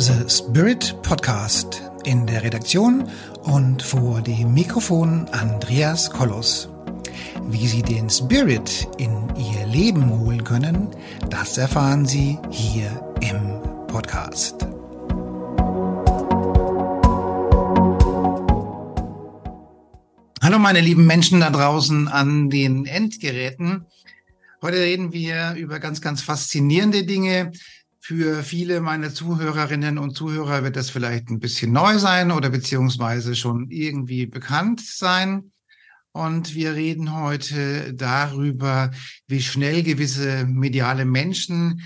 The Spirit Podcast. In der Redaktion und vor dem Mikrofon Andreas Kollos. Wie Sie den Spirit in Ihr Leben holen können, das erfahren Sie hier im Podcast. Hallo meine lieben Menschen da draußen an den Endgeräten. Heute reden wir über ganz, ganz faszinierende Dinge, für viele meiner Zuhörerinnen und Zuhörer wird das vielleicht ein bisschen neu sein oder beziehungsweise schon irgendwie bekannt sein. Und wir reden heute darüber, wie schnell gewisse mediale Menschen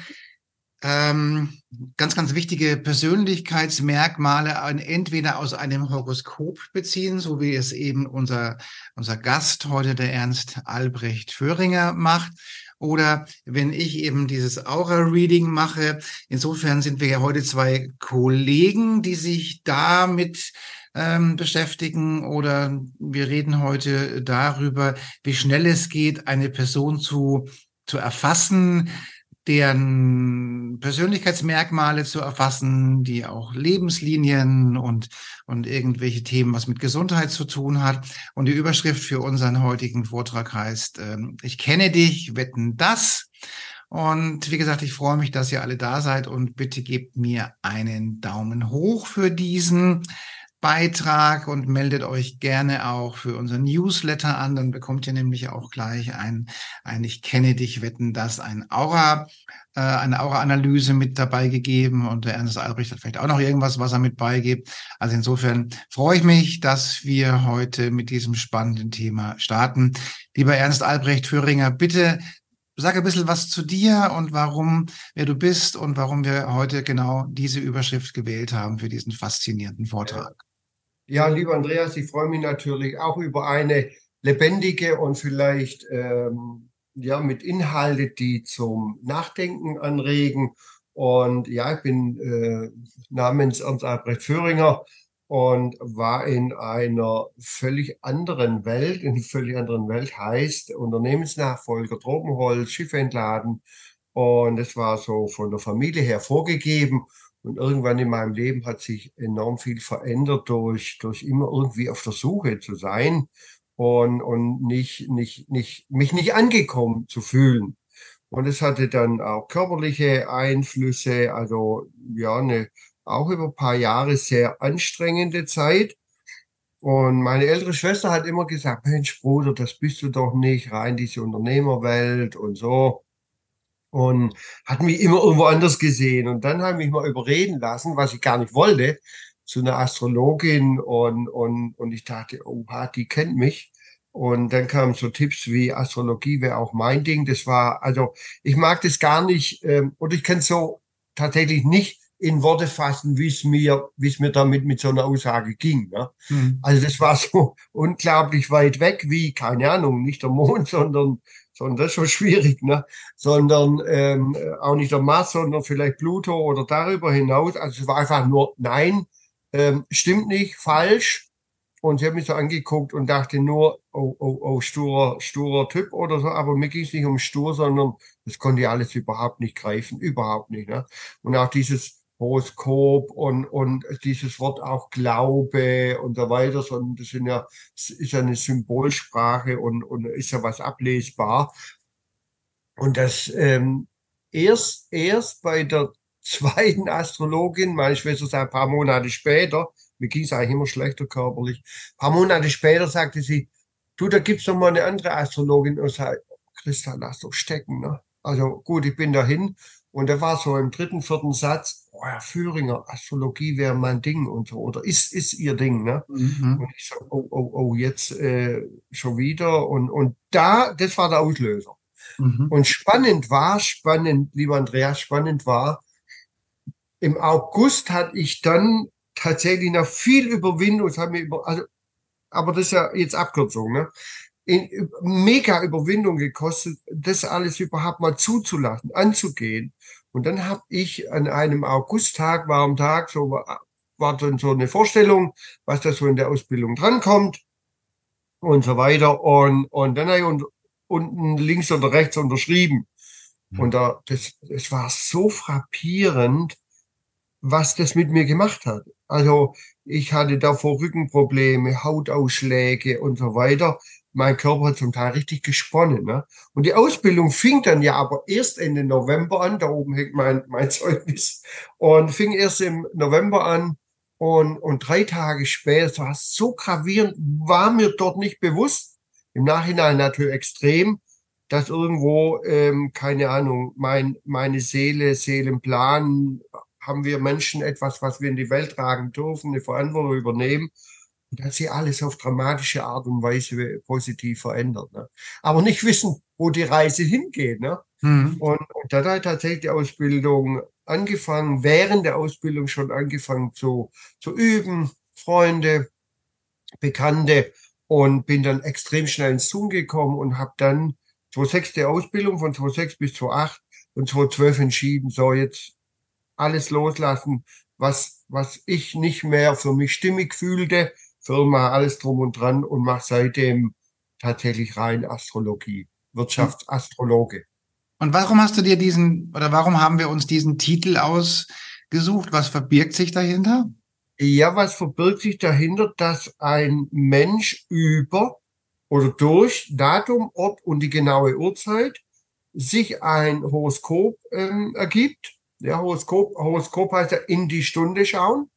ähm, ganz, ganz wichtige Persönlichkeitsmerkmale entweder aus einem Horoskop beziehen, so wie es eben unser, unser Gast heute, der Ernst Albrecht Föhringer, macht, oder wenn ich eben dieses Aura-Reading mache. Insofern sind wir ja heute zwei Kollegen, die sich damit ähm, beschäftigen oder wir reden heute darüber, wie schnell es geht, eine Person zu, zu erfassen, deren Persönlichkeitsmerkmale zu erfassen, die auch Lebenslinien und, und irgendwelche Themen, was mit Gesundheit zu tun hat. Und die Überschrift für unseren heutigen Vortrag heißt, äh, ich kenne dich, wetten das. Und wie gesagt, ich freue mich, dass ihr alle da seid und bitte gebt mir einen Daumen hoch für diesen. Beitrag und meldet euch gerne auch für unseren Newsletter an. Dann bekommt ihr nämlich auch gleich ein, ein Ich kenne dich, wetten das, ein Aura, äh, eine Aura-Analyse mit dabei gegeben und der Ernst Albrecht hat vielleicht auch noch irgendwas, was er mit beigibt. Also insofern freue ich mich, dass wir heute mit diesem spannenden Thema starten. Lieber Ernst Albrecht Föhringer, bitte sag ein bisschen was zu dir und warum, wer du bist und warum wir heute genau diese Überschrift gewählt haben für diesen faszinierenden Vortrag. Ja, lieber Andreas, ich freue mich natürlich auch über eine lebendige und vielleicht ähm, ja mit Inhalte, die zum Nachdenken anregen. Und ja, ich bin äh, namens Ernst Albrecht Föhringer und war in einer völlig anderen Welt, in einer völlig anderen Welt heißt Unternehmensnachfolger, Tropenholz, Schiffe entladen. Und es war so von der Familie her vorgegeben. Und irgendwann in meinem Leben hat sich enorm viel verändert durch, durch immer irgendwie auf der Suche zu sein und, und nicht, nicht, nicht, mich nicht angekommen zu fühlen. Und es hatte dann auch körperliche Einflüsse, also ja, eine, auch über ein paar Jahre sehr anstrengende Zeit. Und meine ältere Schwester hat immer gesagt, Mensch, Bruder, das bist du doch nicht, rein diese Unternehmerwelt und so und hat mich immer irgendwo anders gesehen. Und dann habe ich mich mal überreden lassen, was ich gar nicht wollte, zu einer Astrologin und, und, und ich dachte, oha, die kennt mich. Und dann kamen so Tipps wie Astrologie wäre auch mein Ding. Das war, also ich mag das gar nicht, ähm, oder ich kann so tatsächlich nicht in Worte fassen, wie es mir, wie es mir damit mit so einer Aussage ging. Ne? Mhm. Also das war so unglaublich weit weg, wie, keine Ahnung, nicht der Mond, sondern sondern das ist schon schwierig, ne? sondern ähm, auch nicht der Mars, sondern vielleicht Pluto oder darüber hinaus. Also es war einfach nur, nein, ähm, stimmt nicht, falsch. Und ich habe mich so angeguckt und dachte nur, oh, oh, oh, sturer, sturer Typ oder so. Aber mir ging es nicht um stur, sondern das konnte ich alles überhaupt nicht greifen, überhaupt nicht. Ne? Und auch dieses Horoskop und, und dieses Wort auch Glaube und so weiter, sondern das sind ja, ist ja eine Symbolsprache und, und ist ja was ablesbar. Und das ähm, erst, erst bei der zweiten Astrologin, meine Schwester sagt ein paar Monate später, mir ging es eigentlich immer schlechter körperlich, ein paar Monate später sagte sie, du, da gibt's noch mal eine andere Astrologin und sagt, Christa, lass doch stecken. Ne? Also gut, ich bin dahin und da war so im dritten, vierten Satz, oh, Herr Führinger, Astrologie wäre mein Ding und so, oder ist, ist ihr Ding, ne? Mhm. Und ich so, oh, oh, oh, jetzt äh, schon wieder. Und, und da, das war der Auslöser. Mhm. Und spannend war, spannend, lieber Andreas, spannend war, im August hatte ich dann tatsächlich noch viel Überwindung, hat mir über, also, aber das ist ja jetzt Abkürzung, ne? In, mega Überwindung gekostet, das alles überhaupt mal zuzulassen, anzugehen. Und dann habe ich an einem Augusttag, war am Tag, so war dann so eine Vorstellung, was da so in der Ausbildung drankommt und so weiter. Und, und dann habe ich und, unten links oder rechts unterschrieben. Mhm. Und da, das, das war so frappierend, was das mit mir gemacht hat. Also ich hatte davor Rückenprobleme, Hautausschläge und so weiter. Mein Körper hat zum Teil richtig gesponnen. Ne? Und die Ausbildung fing dann ja aber erst Ende November an. Da oben hängt mein, mein Zeugnis. Und fing erst im November an. Und, und drei Tage später, das so gravierend, war mir dort nicht bewusst. Im Nachhinein natürlich extrem, dass irgendwo, ähm, keine Ahnung, mein, meine Seele, Seelenplan, haben wir Menschen etwas, was wir in die Welt tragen dürfen, eine Verantwortung übernehmen. Und hat sich alles auf dramatische Art und Weise positiv verändert. Ne? Aber nicht wissen, wo die Reise hingeht. Ne? Mhm. Und, und dann hat tatsächlich die Ausbildung angefangen, während der Ausbildung schon angefangen zu, zu üben, Freunde, Bekannte und bin dann extrem schnell ins Tun gekommen und habe dann 2006 die Ausbildung von 2006 bis 2008 und 2012 entschieden, so jetzt alles loslassen, was, was ich nicht mehr für mich stimmig fühlte, Firma, alles drum und dran und mache seitdem tatsächlich rein Astrologie, Wirtschaftsastrologe. Und warum hast du dir diesen, oder warum haben wir uns diesen Titel ausgesucht? Was verbirgt sich dahinter? Ja, was verbirgt sich dahinter, dass ein Mensch über oder durch Datum, Ort und die genaue Uhrzeit sich ein Horoskop ähm, ergibt ja, Horoskop, Horoskop heißt ja in die Stunde schauen.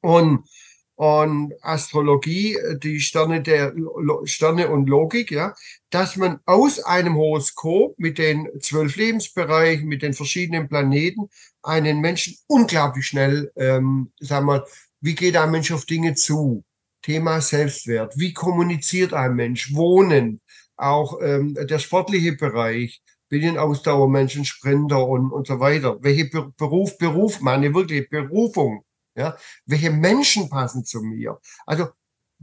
Und, und Astrologie, die Sterne der Sterne und Logik, ja, dass man aus einem Horoskop mit den zwölf Lebensbereichen, mit den verschiedenen Planeten einen Menschen unglaublich schnell, ähm, sagen wir, wie geht ein Mensch auf Dinge zu? Thema Selbstwert. Wie kommuniziert ein Mensch? Wohnen, auch ähm, der sportliche Bereich, Medienausdauermenschen, Sprinter und, und so weiter. Welche Beruf, Beruf, meine wirklich Berufung, ja, welche Menschen passen zu mir. Also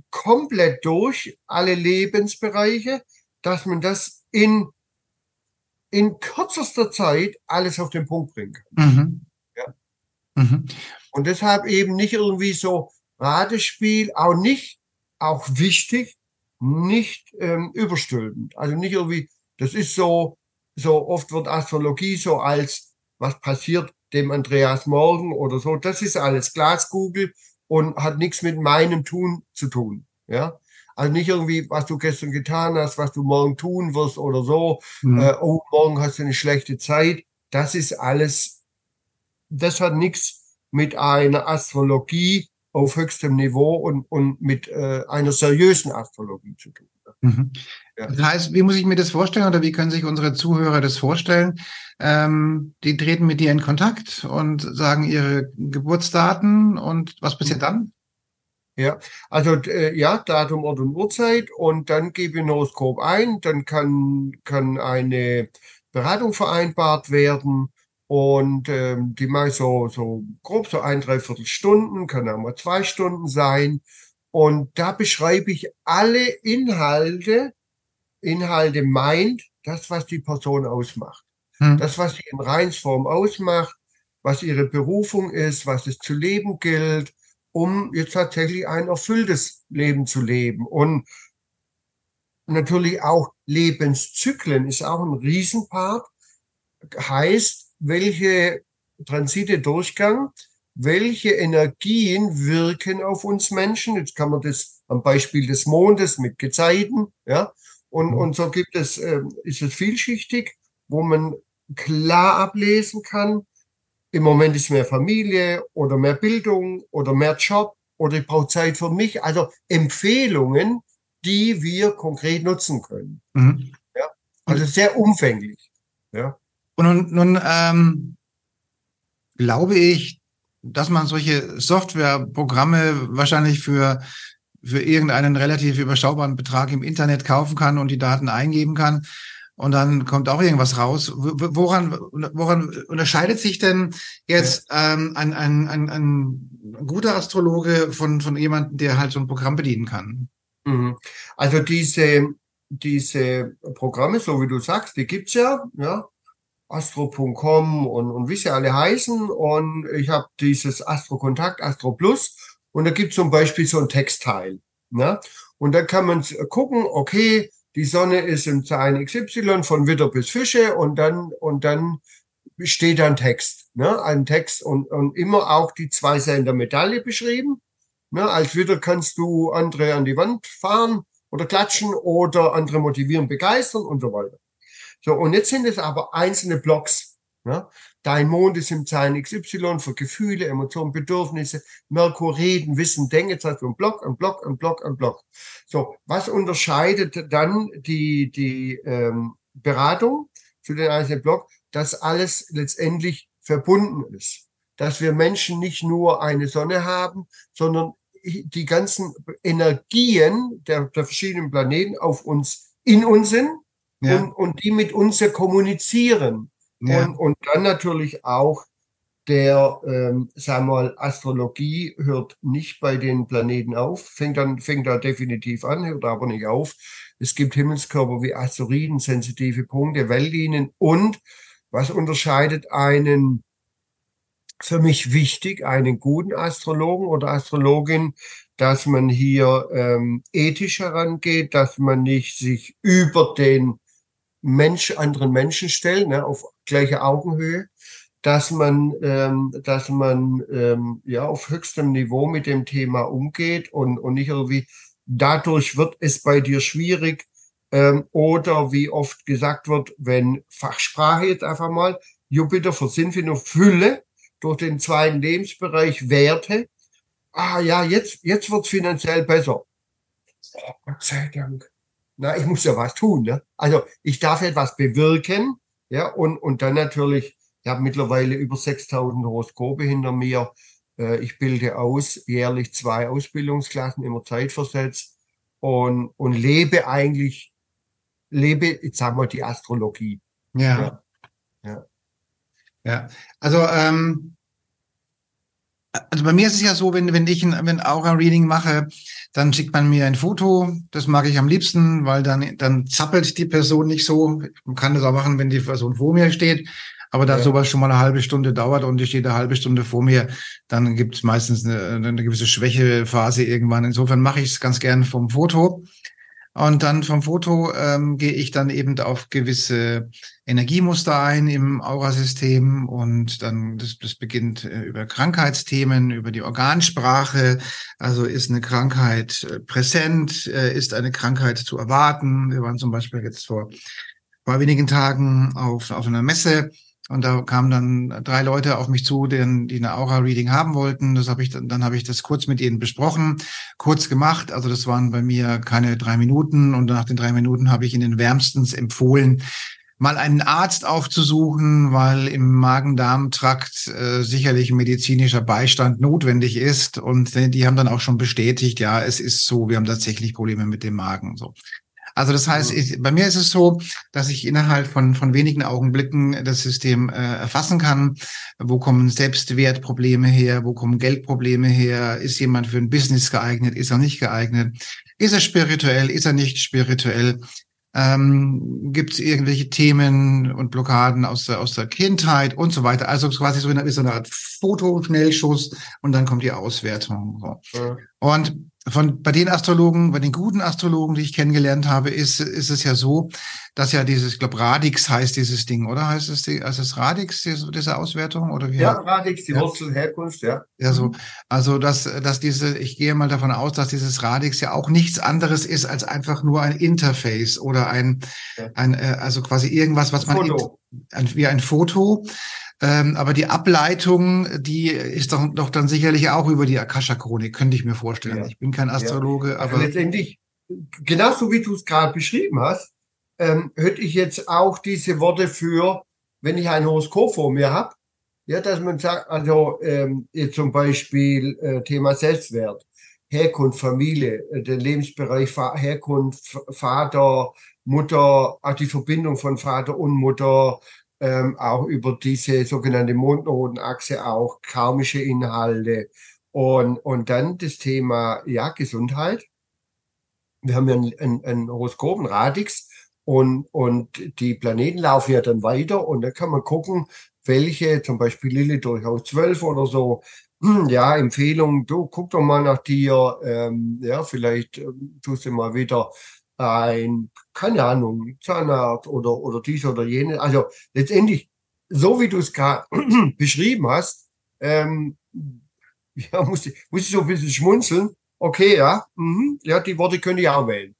komplett durch alle Lebensbereiche, dass man das in, in kürzester Zeit alles auf den Punkt bringen kann. Mhm. Ja. Mhm. Und deshalb eben nicht irgendwie so Ratespiel, auch nicht, auch wichtig, nicht ähm, überstülpend. Also nicht irgendwie, das ist so, so oft wird Astrologie so als, was passiert dem Andreas morgen oder so, das ist alles Glaskugel und hat nichts mit meinem Tun zu tun. Ja, also nicht irgendwie, was du gestern getan hast, was du morgen tun wirst oder so. Mhm. Äh, oh, morgen hast du eine schlechte Zeit. Das ist alles, das hat nichts mit einer Astrologie auf höchstem Niveau und, und mit äh, einer seriösen Astrologie zu tun. Mhm. Ja. Das heißt, wie muss ich mir das vorstellen oder wie können sich unsere Zuhörer das vorstellen? Ähm, die treten mit dir in Kontakt und sagen ihre Geburtsdaten und was passiert mhm. dann? Ja, also äh, ja, Datum, Ort und Uhrzeit und dann gebe ich ein Horoskop ein, dann kann, kann eine Beratung vereinbart werden und ähm, die mache ich so, so grob so ein, dreiviertel Stunden, kann auch mal zwei Stunden sein und da beschreibe ich alle Inhalte, Inhalte meint, das, was die Person ausmacht. Hm. Das, was sie in Reinsform ausmacht, was ihre Berufung ist, was es zu leben gilt, um jetzt tatsächlich ein erfülltes Leben zu leben. Und natürlich auch Lebenszyklen ist auch ein Riesenpart. Heißt, welche Transite Durchgang welche Energien wirken auf uns Menschen. Jetzt kann man das am Beispiel des Mondes mit Gezeiten, ja. Und, mhm. und so gibt es, äh, ist es vielschichtig, wo man klar ablesen kann, im Moment ist mehr Familie oder mehr Bildung oder mehr Job oder ich brauche Zeit für mich. Also Empfehlungen, die wir konkret nutzen können. Mhm. Ja? Also sehr umfänglich. Ja. Und nun, nun ähm, glaube ich, dass man solche Softwareprogramme wahrscheinlich für, für irgendeinen relativ überschaubaren Betrag im Internet kaufen kann und die Daten eingeben kann. Und dann kommt auch irgendwas raus. Woran, woran unterscheidet sich denn jetzt ähm, ein, ein, ein, ein guter Astrologe von, von jemandem, der halt so ein Programm bedienen kann? Mhm. Also diese, diese Programme, so wie du sagst, die gibt's ja, ja astro.com und, und wie sie alle heißen. Und ich habe dieses Astro Kontakt, Astro Plus. Und da gibt zum Beispiel so ein Textteil. Ne? Und da kann man gucken, okay, die Sonne ist im Zeichen XY von Witter bis Fische und dann, und dann steht dann Text. ne, einen Text und, und immer auch die zwei Seiten der Medaille beschrieben. Ne, als wieder kannst du andere an die Wand fahren oder klatschen oder andere motivieren, begeistern und so weiter. So, und jetzt sind es aber einzelne Blocks. Ne? Dein Mond ist im Zeichen XY für Gefühle, Emotionen, Bedürfnisse, Merkur, Reden, Wissen, Denken. Jetzt hast du Block, einen Block, einen Block, einen Block. So, was unterscheidet dann die, die ähm, Beratung zu den einzelnen Block? Dass alles letztendlich verbunden ist. Dass wir Menschen nicht nur eine Sonne haben, sondern die ganzen Energien der, der verschiedenen Planeten auf uns, in uns sind ja. und, und die mit uns ja kommunizieren. Ja. Und, und dann natürlich auch der, ähm, sagen wir mal, Astrologie hört nicht bei den Planeten auf, fängt dann, fängt da definitiv an, hört aber nicht auf. Es gibt Himmelskörper wie Asteroiden, sensitive Punkte, Weltlinien und was unterscheidet einen für mich wichtig, einen guten Astrologen oder Astrologin, dass man hier ähm, ethisch herangeht, dass man nicht sich über den Mensch, anderen Menschen stellen, ne, auf gleiche Augenhöhe, dass man, ähm, dass man ähm, ja auf höchstem Niveau mit dem Thema umgeht und, und nicht irgendwie dadurch wird es bei dir schwierig ähm, oder wie oft gesagt wird, wenn Fachsprache jetzt einfach mal Jupiter für Sinnfindung Fülle durch den zweiten Lebensbereich Werte. Ah ja, jetzt jetzt wird's finanziell besser. Oh, Gott sei Dank na, ich muss ja was tun. Ne? Also ich darf etwas bewirken, ja, und, und dann natürlich, ich habe mittlerweile über 6000 Horoskope hinter mir. Äh, ich bilde aus, jährlich zwei Ausbildungsklassen, immer zeitversetzt und, und lebe eigentlich, lebe, ich sag mal, die Astrologie. Ja. Ja. Ja, ja. also ähm, also bei mir ist es ja so, wenn, wenn ich ein, wenn Aura-Reading mache, dann schickt man mir ein Foto. Das mag ich am liebsten, weil dann, dann zappelt die Person nicht so. Man kann das auch machen, wenn die Person vor mir steht. Aber da ja. sowas schon mal eine halbe Stunde dauert und ich stehe eine halbe Stunde vor mir, dann gibt es meistens eine, eine gewisse Schwächephase irgendwann. Insofern mache ich es ganz gern vom Foto. Und dann vom Foto ähm, gehe ich dann eben auf gewisse Energiemuster ein im Aurasystem und dann das, das beginnt äh, über Krankheitsthemen, über die Organsprache. Also ist eine Krankheit äh, präsent, äh, ist eine Krankheit zu erwarten. Wir waren zum Beispiel jetzt vor, vor wenigen Tagen auf, auf einer Messe und da kamen dann drei Leute auf mich zu, die, die eine Aura-Reading haben wollten. Das habe ich dann, dann habe ich das kurz mit ihnen besprochen, kurz gemacht. Also das waren bei mir keine drei Minuten. Und nach den drei Minuten habe ich ihnen wärmstens empfohlen, mal einen Arzt aufzusuchen, weil im Magen-Darm-Trakt äh, sicherlich medizinischer Beistand notwendig ist. Und die haben dann auch schon bestätigt, ja, es ist so, wir haben tatsächlich Probleme mit dem Magen. So. Also das heißt, ich, bei mir ist es so, dass ich innerhalb von, von wenigen Augenblicken das System äh, erfassen kann. Wo kommen Selbstwertprobleme her? Wo kommen Geldprobleme her? Ist jemand für ein Business geeignet? Ist er nicht geeignet? Ist er spirituell? Ist er nicht spirituell? Ähm, Gibt es irgendwelche Themen und Blockaden aus der, aus der Kindheit und so weiter? Also quasi so eine, so eine Art Fotoschnellschuss und dann kommt die Auswertung. So. Ja. Und von bei den Astrologen, bei den guten Astrologen, die ich kennengelernt habe, ist, ist es ja so, dass ja dieses, ich glaube, Radix heißt dieses Ding, oder? Heißt es, die, heißt es Radix, diese, diese Auswertung? Oder wie? Ja, Radix, die ja. Wurzel, Herkunft, ja. Ja, so. Also, dass, dass diese, ich gehe mal davon aus, dass dieses Radix ja auch nichts anderes ist als einfach nur ein Interface oder ein, ja. ein äh, also quasi irgendwas, was man, Foto. Ein, wie ein Foto, ähm, aber die Ableitung, die ist doch, doch dann sicherlich auch über die Akasha-Chronik, könnte ich mir vorstellen. Ja. Ich bin kein Astrologe, ja. aber. Letztendlich, genauso wie du es gerade beschrieben hast, ähm, hätte ich jetzt auch diese Worte für, wenn ich ein Horoskop vor mir habe, ja, dass man sagt, also ähm, jetzt zum Beispiel äh, Thema Selbstwert, Herkunft, Familie, äh, den Lebensbereich Fa Herkunft, Vater, Mutter, auch die Verbindung von Vater und Mutter, ähm, auch über diese sogenannte Mondnotenachse auch karmische Inhalte. Und, und dann das Thema ja Gesundheit. Wir haben ja ein, ein, ein Horoskop, ein Radix und, und die Planeten laufen ja dann weiter. Und da kann man gucken, welche, zum Beispiel Lilith durchaus zwölf oder so, ja, Empfehlung, du guck doch mal nach dir, ähm, ja, vielleicht ähm, tust du mal wieder ein, keine Ahnung, Zahnarzt oder, oder dies oder jene. Also letztendlich so wie du es gerade beschrieben hast, ähm, ja, muss ich, muss ich so ein bisschen schmunzeln. Okay, ja, mhm, ja, die Worte könnte ich auch wählen.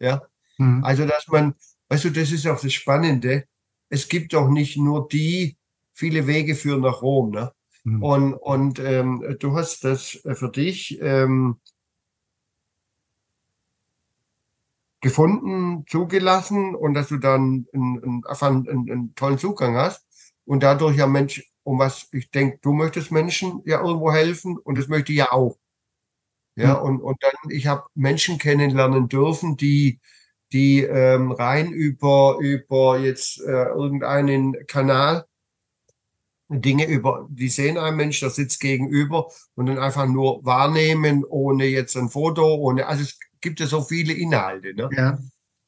Ja, mhm. also dass man, weißt du, das ist auch das Spannende. Es gibt doch nicht nur die, viele Wege führen nach Rom, ne? Mhm. Und, und ähm, du hast das für dich ähm, gefunden, zugelassen und dass du dann einen, einen, einen, tollen Zugang hast und dadurch ja Mensch, um was ich denke, du möchtest Menschen ja irgendwo helfen und das möchte ich ja auch. Ja, mhm. und, und dann, ich habe Menschen kennenlernen dürfen, die, die ähm, rein über, über jetzt äh, irgendeinen Kanal Dinge über, die sehen einen Mensch, der sitzt gegenüber und dann einfach nur wahrnehmen, ohne jetzt ein Foto, ohne, also es gibt ja so viele Inhalte, ne? Ja.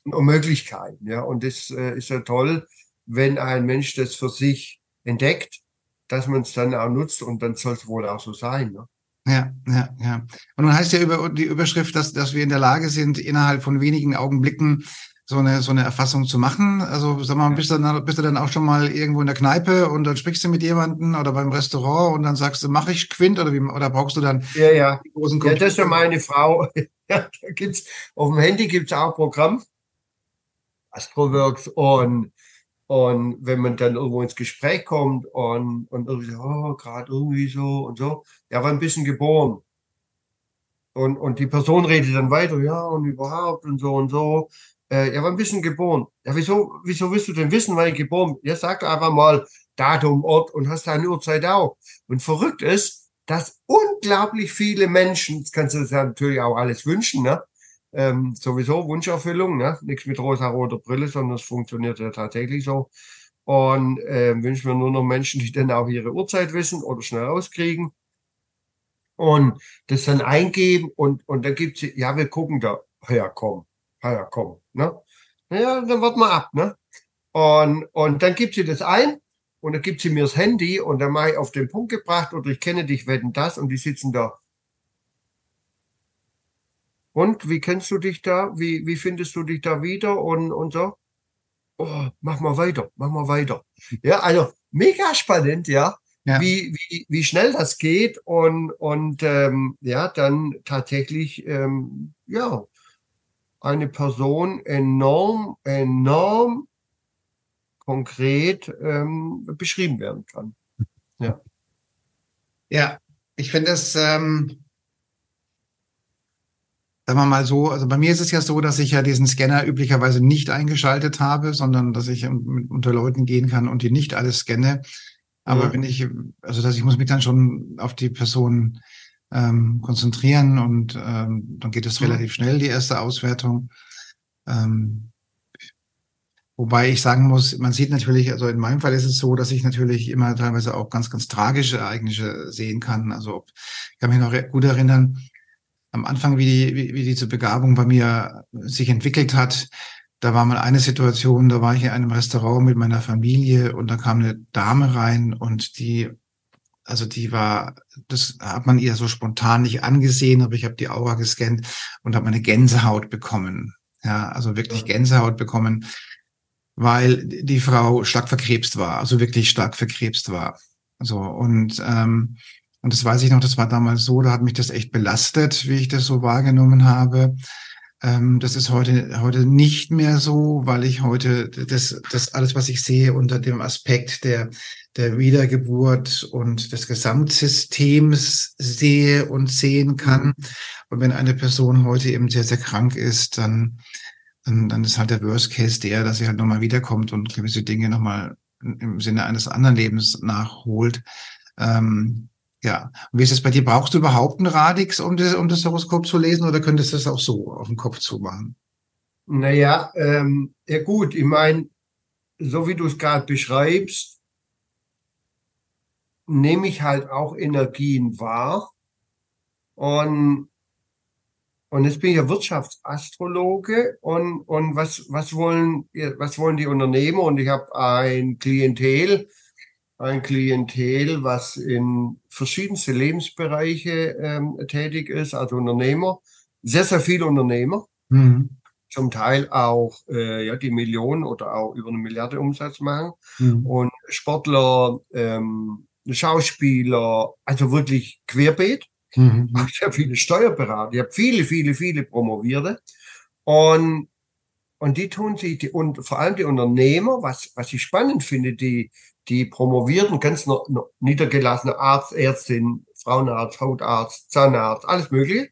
Und Möglichkeiten, ja. Und das äh, ist ja toll, wenn ein Mensch das für sich entdeckt, dass man es dann auch nutzt und dann soll es wohl auch so sein, ne? Ja, ja, ja. Und nun heißt ja über die Überschrift, dass, dass wir in der Lage sind, innerhalb von wenigen Augenblicken so eine, so eine Erfassung zu machen? Also sag mal, bist du, dann, bist du dann auch schon mal irgendwo in der Kneipe und dann sprichst du mit jemandem oder beim Restaurant und dann sagst du, mach ich Quint oder wie, oder brauchst du dann ja, ja. großen Ja, das ist ja meine Frau. ja, da gibt's, auf dem Handy gibt's auch Programm, Astroworks und und wenn man dann irgendwo ins Gespräch kommt und, und irgendwie, oh, gerade irgendwie so und so, ja, war ein bisschen geboren. Und, und die Person redet dann weiter, ja, und überhaupt und so und so. Äh, ja, war ein bisschen geboren. Ja, wieso, wieso willst du denn wissen, wann ich geboren bin? Ja, sag einfach mal Datum, Ort und hast deine Uhrzeit auch. Und verrückt ist, dass unglaublich viele Menschen, das kannst du dir natürlich auch alles wünschen, ne? Ähm, sowieso Wunscherfüllung, ne? Nichts mit rosa-roter Brille, sondern es funktioniert ja tatsächlich so. Und äh, wünschen wir nur noch Menschen, die dann auch ihre Uhrzeit wissen oder schnell rauskriegen. Und das dann eingeben und, und dann gibt's, ja, wir gucken da, ja, komm, ja, komm, ne? Ja, dann warten wir ab, ne? Und, und dann gibt sie das ein und dann gibt sie mir das Handy und dann mache ich auf den Punkt gebracht oder ich kenne dich, wetten das und die sitzen da. Und wie kennst du dich da? Wie, wie findest du dich da wieder und, und so? Oh, mach mal weiter, mach mal weiter. Ja, also mega spannend, ja. ja. Wie, wie, wie schnell das geht und, und ähm, ja, dann tatsächlich ähm, ja, eine Person enorm, enorm konkret ähm, beschrieben werden kann. Ja. Ja, ich finde es, ähm, sagen wir mal so, also bei mir ist es ja so, dass ich ja diesen Scanner üblicherweise nicht eingeschaltet habe, sondern dass ich unter Leuten gehen kann und die nicht alles scanne. Aber ja. wenn ich, also dass ich muss mich dann schon auf die Person ähm, konzentrieren und ähm, dann geht es relativ schnell, die erste Auswertung. Ähm, wobei ich sagen muss, man sieht natürlich, also in meinem Fall ist es so, dass ich natürlich immer teilweise auch ganz, ganz tragische Ereignisse sehen kann. Also ich kann mich noch gut erinnern, am Anfang, wie die, wie, wie diese Begabung bei mir sich entwickelt hat, da war mal eine Situation, da war ich in einem Restaurant mit meiner Familie und da kam eine Dame rein und die also die war, das hat man ihr so spontan nicht angesehen, aber ich habe die Aura gescannt und habe eine Gänsehaut bekommen. Ja, also wirklich Gänsehaut bekommen, weil die Frau stark verkrebst war, also wirklich stark verkrebst war. So und ähm, und das weiß ich noch, das war damals so, da hat mich das echt belastet, wie ich das so wahrgenommen habe. Ähm, das ist heute, heute nicht mehr so, weil ich heute das, das alles, was ich sehe, unter dem Aspekt der, der Wiedergeburt und des Gesamtsystems sehe und sehen kann. Und wenn eine Person heute eben sehr, sehr krank ist, dann, dann, dann ist halt der Worst Case der, dass sie halt nochmal wiederkommt und gewisse Dinge nochmal im Sinne eines anderen Lebens nachholt. Ähm, ja. Und wie ist es bei dir? Brauchst du überhaupt einen Radix, um das, um das Horoskop zu lesen oder könntest du das auch so auf den Kopf zumachen? Naja, ähm, ja gut, ich meine, so wie du es gerade beschreibst, nehme ich halt auch Energien wahr. Und, und jetzt bin ich ja Wirtschaftsastrologe und, und was, was wollen, was wollen die Unternehmer? Und ich habe ein Klientel, ein Klientel, was in verschiedenste Lebensbereiche ähm, tätig ist, also Unternehmer, sehr, sehr viele Unternehmer. Mhm. zum Teil auch äh, ja, die Millionen oder auch über eine Milliarde Umsatz machen. Mhm. Und Sportler, ähm, Schauspieler, also wirklich querbeet. Mhm. Ich habe viele Steuerberater, ich habe viele, viele, viele Promovierte. Und, und die tun sich, die, und vor allem die Unternehmer, was, was ich spannend finde, die, die promovierten, ganz niedergelassene Arzt, Ärztin, Frauenarzt, Hautarzt, Zahnarzt, alles mögliche,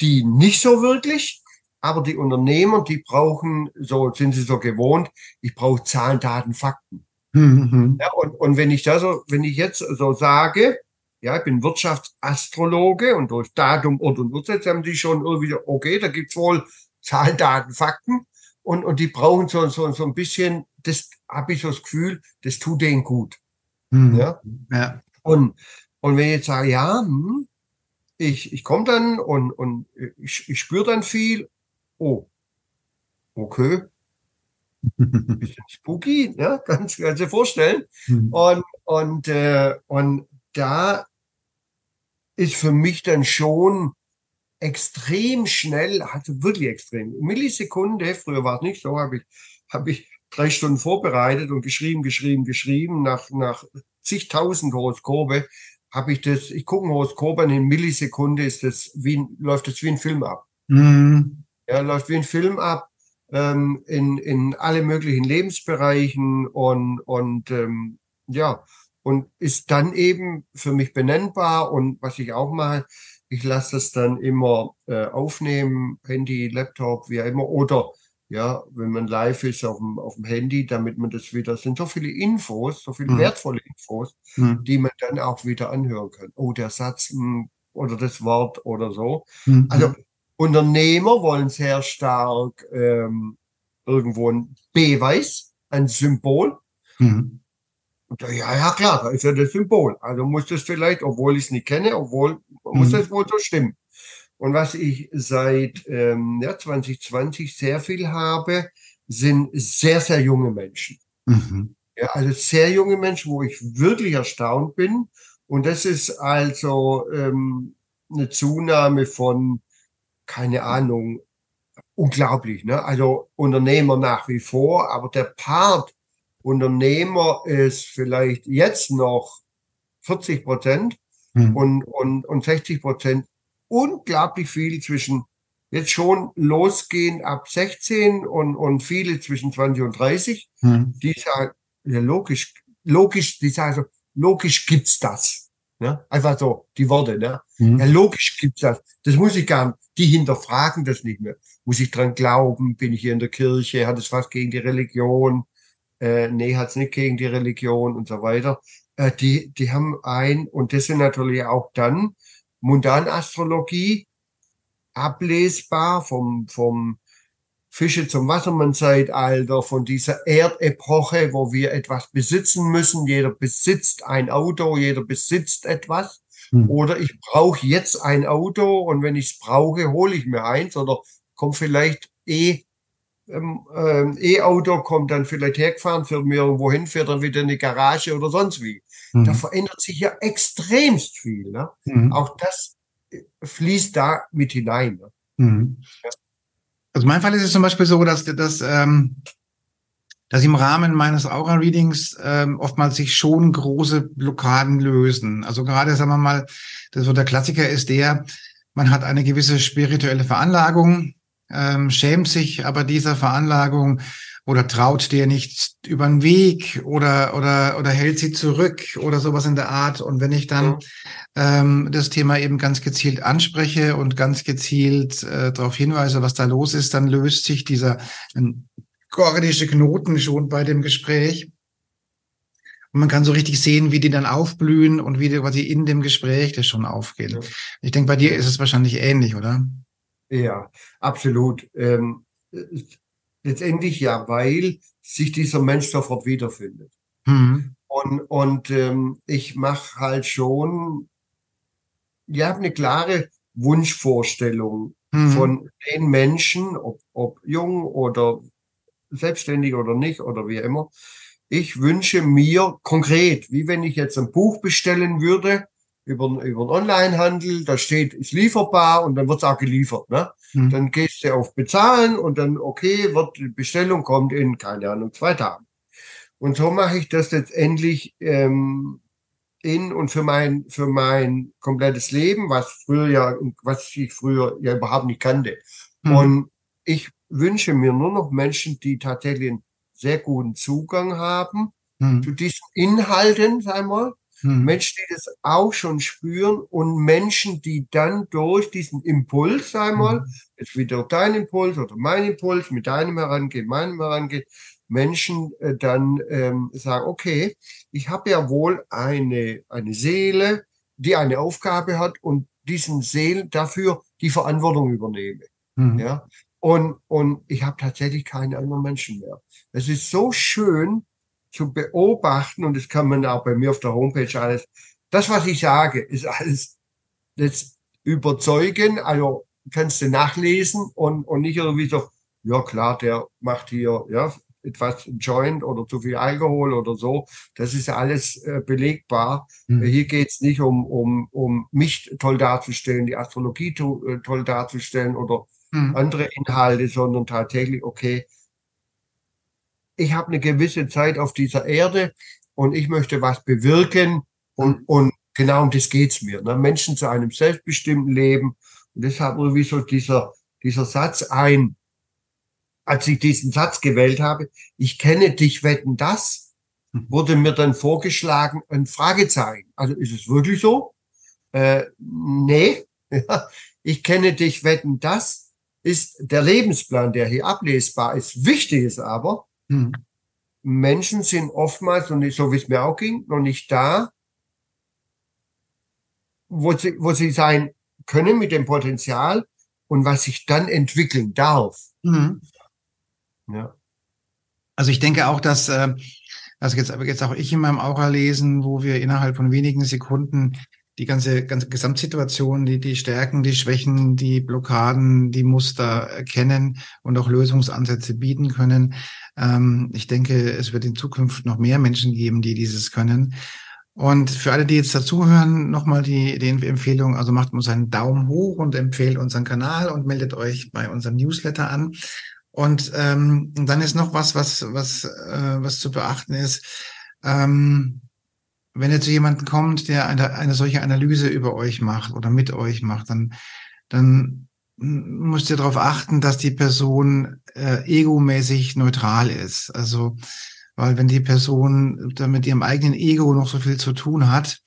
die nicht so wirklich, aber die Unternehmer, die brauchen, so sind sie so gewohnt, ich brauche Zahlen, Daten, Fakten. Mhm. Ja, und, und wenn ich da so, wenn ich jetzt so sage, ja, ich bin Wirtschaftsastrologe und durch Datum, Ort und Uhrzeit haben die schon irgendwie, okay, da gibt's wohl Zahlen, Daten, Fakten und, und die brauchen so, so, so ein bisschen, das habe ich so das Gefühl, das tut denen gut. Mhm. Ja? ja. Und, und wenn ich jetzt sage, ja, hm, ich, ich komme dann und, und ich, ich spüre dann viel, oh, okay, bisschen spooky, ja, kannst du dir vorstellen. Mhm. Und, und, äh, und da ist für mich dann schon extrem schnell, also wirklich extrem. Millisekunde, früher war es nicht so, habe ich, habe ich drei Stunden vorbereitet und geschrieben, geschrieben, geschrieben, nach, nach zigtausend Horoskope habe ich das, ich gucke ein Horoskop an, in Millisekunde ist das wie, läuft das wie ein Film ab. Mhm. Ja, läuft wie ein Film ab ähm, in, in alle möglichen Lebensbereichen und, und ähm, ja, und ist dann eben für mich benennbar. Und was ich auch mache, ich lasse das dann immer äh, aufnehmen, Handy, Laptop, wie auch immer, oder ja, wenn man live ist auf dem, auf dem Handy, damit man das wieder, sind so viele Infos, so viele mhm. wertvolle Infos, mhm. die man dann auch wieder anhören kann. Oh, der Satz mh, hm, oder das Wort oder so. Mhm. Also Unternehmer wollen sehr stark ähm, irgendwo ein Beweis, ein Symbol. Mhm. Ja, ja, klar, da ist ja das Symbol. Also muss das vielleicht, obwohl ich es nicht kenne, obwohl mhm. muss das wohl so stimmen. Und was ich seit ähm, ja, 2020 sehr viel habe, sind sehr, sehr junge Menschen. Mhm. Ja, also sehr junge Menschen, wo ich wirklich erstaunt bin. Und das ist also ähm, eine Zunahme von keine Ahnung, unglaublich. Ne? Also Unternehmer nach wie vor, aber der Part Unternehmer ist vielleicht jetzt noch 40 Prozent hm. und, und, und 60 Prozent unglaublich viel zwischen jetzt schon losgehen ab 16 und, und viele zwischen 20 und 30. Hm. Die sagen, ja, logisch, logisch, die sagen so, logisch gibt's das. Ne? Einfach so, die Worte. Ne? Mhm. Ja, logisch gibt's das. Das muss ich gar nicht. Die hinterfragen das nicht mehr. Muss ich dran glauben? Bin ich hier in der Kirche? Hat es was gegen die Religion? Äh, nee, hat's nicht gegen die Religion und so weiter. Äh, die, die haben ein, und das sind natürlich auch dann Mundanastrologie, ablesbar vom, vom Fische zum Wassermann-Zeitalter, von dieser Erdepoche, wo wir etwas besitzen müssen. Jeder besitzt ein Auto, jeder besitzt etwas. Hm. Oder ich brauche jetzt ein Auto und wenn ich es brauche, hole ich mir eins oder kommt vielleicht eh ähm, ähm, E-Auto kommt dann vielleicht hergefahren, fährt mir irgendwo hin, fährt dann wieder in die Garage oder sonst wie. Mhm. Da verändert sich ja extremst viel. Ne? Mhm. Auch das äh, fließt da mit hinein. Ne? Mhm. Ja. Also mein Fall ist es zum Beispiel so, dass, dass, ähm, dass im Rahmen meines Aura-Readings ähm, oftmals sich schon große Blockaden lösen. Also gerade, sagen wir mal, das so der Klassiker ist der, man hat eine gewisse spirituelle Veranlagung, ähm, schämt sich aber dieser Veranlagung oder traut dir nicht über den Weg oder, oder, oder hält sie zurück oder sowas in der Art. Und wenn ich dann ähm, das Thema eben ganz gezielt anspreche und ganz gezielt äh, darauf hinweise, was da los ist, dann löst sich dieser ähm, gordische Knoten schon bei dem Gespräch. Und man kann so richtig sehen, wie die dann aufblühen und wie die quasi in dem Gespräch das schon aufgeht. Ich denke, bei dir ist es wahrscheinlich ähnlich, oder? Ja, absolut. Ähm, letztendlich ja, weil sich dieser Mensch sofort wiederfindet. Mhm. Und, und ähm, ich mache halt schon, ich habe eine klare Wunschvorstellung mhm. von den Menschen, ob, ob jung oder selbstständig oder nicht oder wie immer. Ich wünsche mir konkret, wie wenn ich jetzt ein Buch bestellen würde, über, über einen Onlinehandel, da steht, ist lieferbar und dann wird es auch geliefert. Ne? Mhm. Dann gehst du auf Bezahlen und dann, okay, wird die Bestellung kommt in, keine Ahnung, zwei Tagen. Und so mache ich das letztendlich ähm, in und für mein, für mein komplettes Leben, was früher ja, was ich früher ja überhaupt nicht kannte. Mhm. Und ich wünsche mir nur noch Menschen, die tatsächlich einen sehr guten Zugang haben mhm. zu diesen Inhalten, sagen wir, hm. Menschen, die das auch schon spüren und Menschen, die dann durch diesen Impuls einmal, hm. jetzt wieder dein Impuls oder mein Impuls, mit deinem herangehen, meinem herangehen, Menschen äh, dann ähm, sagen, okay, ich habe ja wohl eine, eine Seele, die eine Aufgabe hat und diesen Seelen dafür die Verantwortung übernehme. Mhm. Ja. Und, und ich habe tatsächlich keine anderen Menschen mehr. Es ist so schön, zu beobachten und das kann man auch bei mir auf der Homepage alles. Das, was ich sage, ist alles jetzt überzeugen, also kannst du nachlesen und, und nicht irgendwie so, ja klar, der macht hier ja etwas Joint oder zu viel Alkohol oder so. Das ist alles äh, belegbar. Mhm. Hier geht's nicht um, um, um mich toll darzustellen, die Astrologie to, äh, toll darzustellen oder mhm. andere Inhalte, sondern tatsächlich, okay, ich habe eine gewisse Zeit auf dieser Erde und ich möchte was bewirken und, und genau um das geht's mir. Ne? Menschen zu einem selbstbestimmten Leben. Und deshalb irgendwie so dieser, dieser Satz ein, als ich diesen Satz gewählt habe, ich kenne dich, wetten das, mhm. wurde mir dann vorgeschlagen, ein Fragezeichen. Also ist es wirklich so? Äh, nee, ich kenne dich, wetten das ist der Lebensplan, der hier ablesbar ist. Wichtig ist aber, hm. Menschen sind oftmals, und so wie es mir auch ging, noch nicht da, wo sie, wo sie sein können mit dem Potenzial und was sich dann entwickeln darf. Mhm. Ja. Also ich denke auch, dass, also jetzt, jetzt auch ich in meinem Aura lesen, wo wir innerhalb von wenigen Sekunden die ganze, ganze Gesamtsituation, die, die Stärken, die Schwächen, die Blockaden, die Muster erkennen und auch Lösungsansätze bieten können. Ähm, ich denke, es wird in Zukunft noch mehr Menschen geben, die dieses können. Und für alle, die jetzt dazuhören, nochmal die, die Empfehlung, also macht uns einen Daumen hoch und empfehlt unseren Kanal und meldet euch bei unserem Newsletter an. Und ähm, dann ist noch was, was, was, äh, was zu beachten ist. Ähm, wenn jetzt jemand kommt, der eine, eine solche Analyse über euch macht oder mit euch macht, dann, dann müsst ihr darauf achten, dass die Person äh, egomäßig neutral ist. Also, weil wenn die Person da mit ihrem eigenen Ego noch so viel zu tun hat,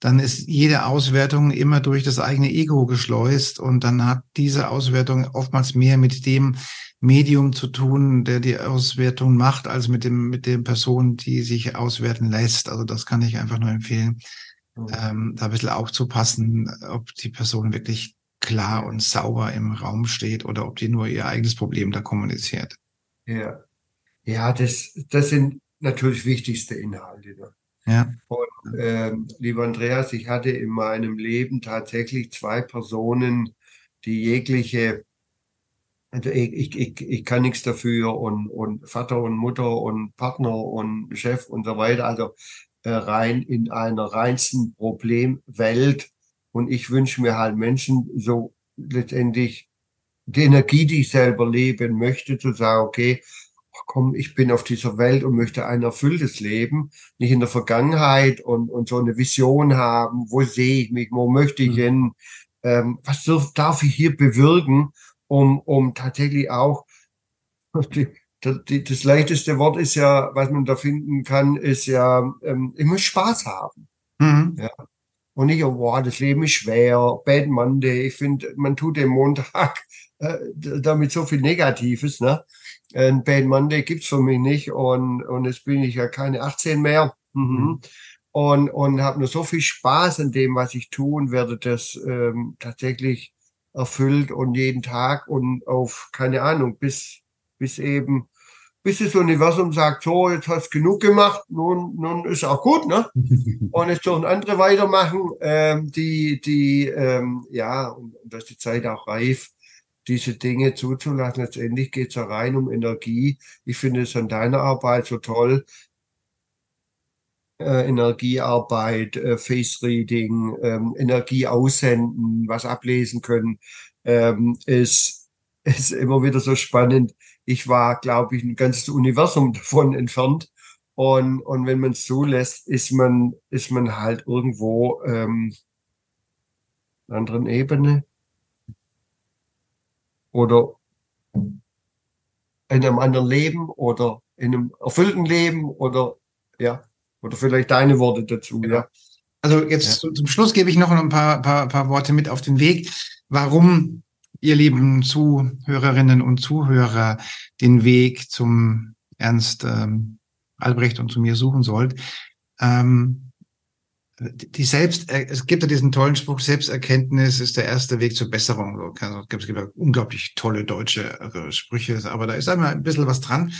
dann ist jede Auswertung immer durch das eigene Ego geschleust und dann hat diese Auswertung oftmals mehr mit dem Medium zu tun, der die Auswertung macht, als mit dem, mit der Person, die sich auswerten lässt. Also das kann ich einfach nur empfehlen, mhm. ähm, da ein bisschen aufzupassen, ob die Person wirklich klar und sauber im Raum steht oder ob die nur ihr eigenes Problem da kommuniziert. Ja, ja das, das sind natürlich wichtigste Inhalte. Ne? Ja. Und ähm, lieber Andreas, ich hatte in meinem Leben tatsächlich zwei Personen, die jegliche also ich, ich, ich, ich kann nichts dafür und, und Vater und Mutter und Partner und Chef und so weiter, also äh, rein in einer reinsten Problemwelt. Und ich wünsche mir halt Menschen so letztendlich die Energie, die ich selber leben möchte, zu sagen, okay, komm, ich bin auf dieser Welt und möchte ein erfülltes Leben, nicht in der Vergangenheit und, und so eine Vision haben, wo sehe ich mich, wo möchte ich mhm. hin, ähm, was darf, darf ich hier bewirken um, um tatsächlich auch, die, die, das leichteste Wort ist ja, was man da finden kann, ist ja, ähm, ich muss Spaß haben. Mhm. Ja. Und nicht, oh, wow, das Leben ist schwer, Bad Monday. Ich finde, man tut den Montag äh, damit so viel Negatives. Ne? Ein Bad Monday gibt's für mich nicht und, und jetzt bin ich ja keine 18 mehr. Mhm. mhm. Und, und habe nur so viel Spaß an dem, was ich tue und werde das ähm, tatsächlich erfüllt und jeden Tag und auf, keine Ahnung, bis, bis eben, bis das Universum sagt, so, jetzt hast du genug gemacht, nun, nun ist auch gut, ne? und jetzt dürfen andere weitermachen, ähm, die, die, ähm, ja, und, und dass die Zeit auch reif, diese Dinge zuzulassen. Letztendlich geht es ja rein um Energie. Ich finde es an deiner Arbeit so toll, äh, Energiearbeit, äh, Face Reading, ähm, Energie aussenden, was ablesen können, ähm, ist, ist immer wieder so spannend. Ich war, glaube ich, ein ganzes Universum davon entfernt. Und, und wenn man es so ist man, ist man halt irgendwo ähm, einer anderen Ebene. Oder in einem anderen Leben oder in einem erfüllten Leben oder ja. Oder vielleicht deine Worte dazu, genau. ja. Also jetzt ja. zum Schluss gebe ich noch ein paar, paar, paar Worte mit auf den Weg, warum ihr lieben Zuhörerinnen und Zuhörer den Weg zum Ernst ähm, Albrecht und zu mir suchen sollt. Ähm, die Selbst, äh, es gibt ja diesen tollen Spruch, Selbsterkenntnis ist der erste Weg zur Besserung. Es gibt, es gibt unglaublich tolle deutsche Sprüche, aber da ist einmal ein bisschen was dran.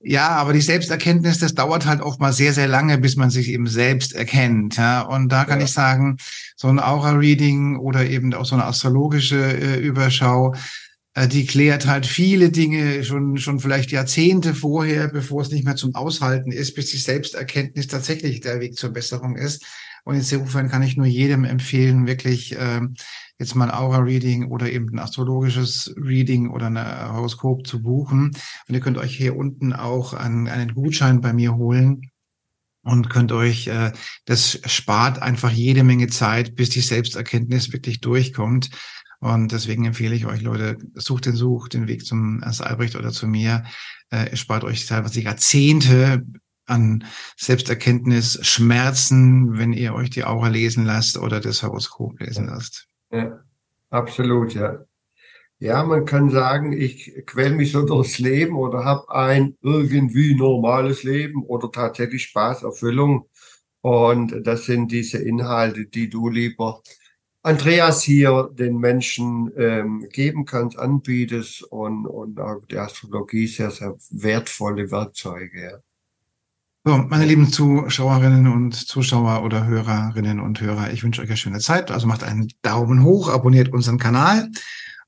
Ja, aber die Selbsterkenntnis, das dauert halt oft mal sehr, sehr lange, bis man sich eben selbst erkennt. Ja? Und da kann ja. ich sagen, so ein Aura-Reading oder eben auch so eine astrologische äh, Überschau, äh, die klärt halt viele Dinge schon, schon vielleicht Jahrzehnte vorher, bevor es nicht mehr zum Aushalten ist, bis die Selbsterkenntnis tatsächlich der Weg zur Besserung ist. Und insofern kann ich nur jedem empfehlen, wirklich äh, jetzt mal ein Aura-Reading oder eben ein astrologisches Reading oder ein Horoskop zu buchen. Und ihr könnt euch hier unten auch einen, einen Gutschein bei mir holen und könnt euch, äh, das spart einfach jede Menge Zeit, bis die Selbsterkenntnis wirklich durchkommt. Und deswegen empfehle ich euch, Leute, sucht den Such, den Weg zum Ernst Albrecht oder zu mir. Äh, es spart euch teilweise Jahrzehnte an Selbsterkenntnis, Schmerzen, wenn ihr euch die Aura lesen lasst oder das Horoskop lesen lasst. Ja, absolut, ja. Ja, man kann sagen, ich quäle mich so durchs Leben oder habe ein irgendwie normales Leben oder tatsächlich Spaß, Erfüllung. Und das sind diese Inhalte, die du lieber Andreas hier den Menschen ähm, geben kannst, anbietest und, und auch die Astrologie sehr, sehr wertvolle Werkzeuge. Ja. So, meine lieben Zuschauerinnen und Zuschauer oder Hörerinnen und Hörer, ich wünsche euch eine schöne Zeit. Also macht einen Daumen hoch, abonniert unseren Kanal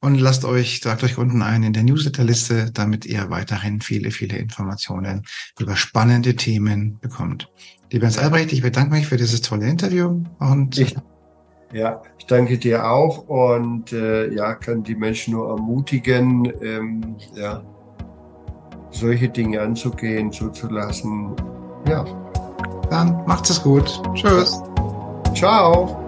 und lasst euch, tragt euch unten ein in der Newsletterliste, damit ihr weiterhin viele, viele Informationen über spannende Themen bekommt. Lieber Hans Albrecht, ich bedanke mich für dieses tolle Interview und ich, ja, ich danke dir auch und äh, ja, kann die Menschen nur ermutigen, ähm, ja, solche Dinge anzugehen, zuzulassen ja. Dann macht es gut. Tschüss. Ciao.